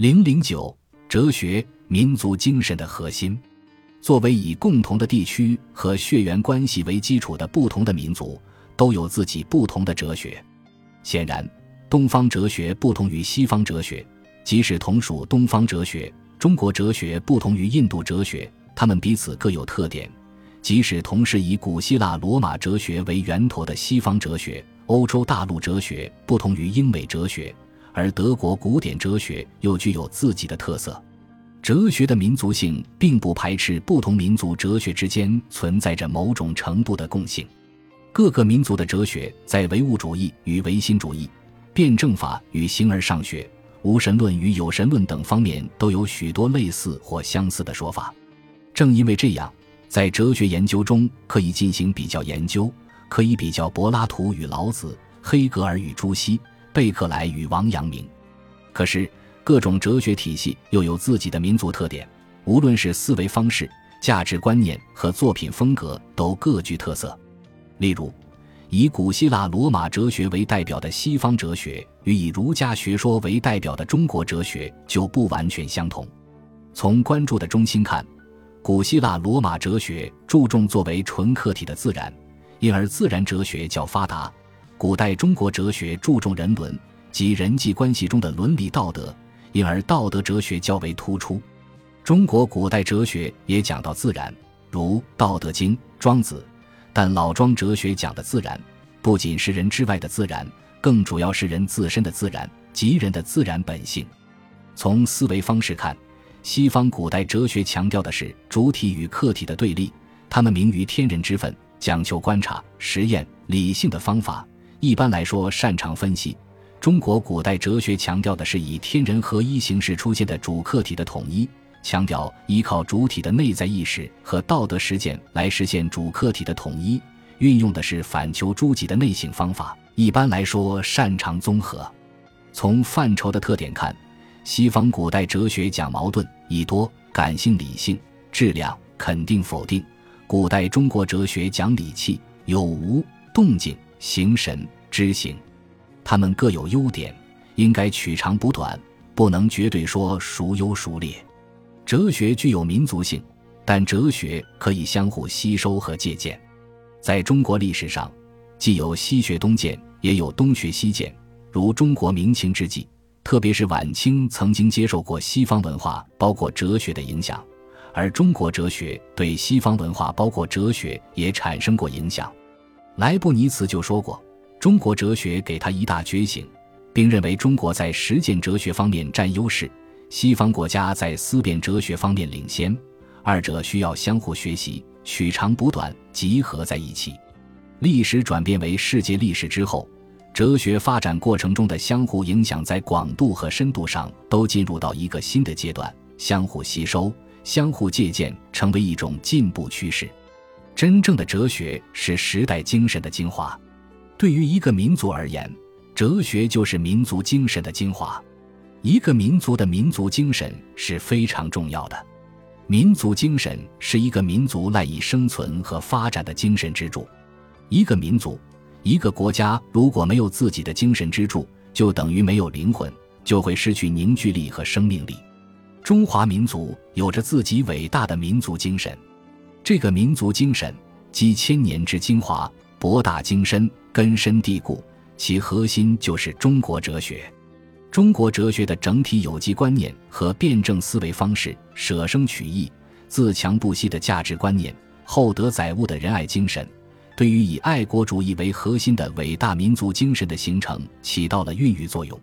零零九，哲学民族精神的核心。作为以共同的地区和血缘关系为基础的不同的民族，都有自己不同的哲学。显然，东方哲学不同于西方哲学，即使同属东方哲学，中国哲学不同于印度哲学，他们彼此各有特点。即使同是以古希腊罗马哲学为源头的西方哲学，欧洲大陆哲学不同于英美哲学，而德国古典哲学又具有自己的特色。哲学的民族性并不排斥不同民族哲学之间存在着某种程度的共性。各个民族的哲学在唯物主义与唯心主义、辩证法与形而上学、无神论与有神论等方面都有许多类似或相似的说法。正因为这样。在哲学研究中，可以进行比较研究，可以比较柏拉图与老子、黑格尔与朱熹、贝克莱与王阳明。可是，各种哲学体系又有自己的民族特点，无论是思维方式、价值观念和作品风格，都各具特色。例如，以古希腊罗马哲学为代表的西方哲学，与以儒家学说为代表的中国哲学就不完全相同。从关注的中心看。古希腊罗马哲学注重作为纯客体的自然，因而自然哲学较发达；古代中国哲学注重人伦及人际关系中的伦理道德，因而道德哲学较为突出。中国古代哲学也讲到自然，如《道德经》《庄子》，但老庄哲学讲的自然，不仅是人之外的自然，更主要是人自身的自然及人的自然本性。从思维方式看。西方古代哲学强调的是主体与客体的对立，他们明于天人之分，讲求观察、实验、理性的方法。一般来说，擅长分析。中国古代哲学强调的是以天人合一形式出现的主客体的统一，强调依靠主体的内在意识和道德实践来实现主客体的统一，运用的是反求诸己的内省方法。一般来说，擅长综合。从范畴的特点看。西方古代哲学讲矛盾、以多、感性、理性、质量、肯定、否定；古代中国哲学讲理气、有无、动静、形神、知行。他们各有优点，应该取长补短，不能绝对说孰优孰劣。哲学具有民族性，但哲学可以相互吸收和借鉴。在中国历史上，既有西学东渐，也有东学西渐，如中国明清之际。特别是晚清曾经接受过西方文化，包括哲学的影响，而中国哲学对西方文化，包括哲学也产生过影响。莱布尼茨就说过，中国哲学给他一大觉醒，并认为中国在实践哲学方面占优势，西方国家在思辨哲学方面领先，二者需要相互学习，取长补短，集合在一起。历史转变为世界历史之后。哲学发展过程中的相互影响，在广度和深度上都进入到一个新的阶段，相互吸收、相互借鉴，成为一种进步趋势。真正的哲学是时代精神的精华。对于一个民族而言，哲学就是民族精神的精华。一个民族的民族精神是非常重要的。民族精神是一个民族赖以生存和发展的精神支柱。一个民族。一个国家如果没有自己的精神支柱，就等于没有灵魂，就会失去凝聚力和生命力。中华民族有着自己伟大的民族精神，这个民族精神集千年之精华，博大精深，根深蒂固，其核心就是中国哲学。中国哲学的整体有机观念和辩证思维方式，舍生取义、自强不息的价值观念，厚德载物的仁爱精神。对于以爱国主义为核心的伟大民族精神的形成起到了孕育作用。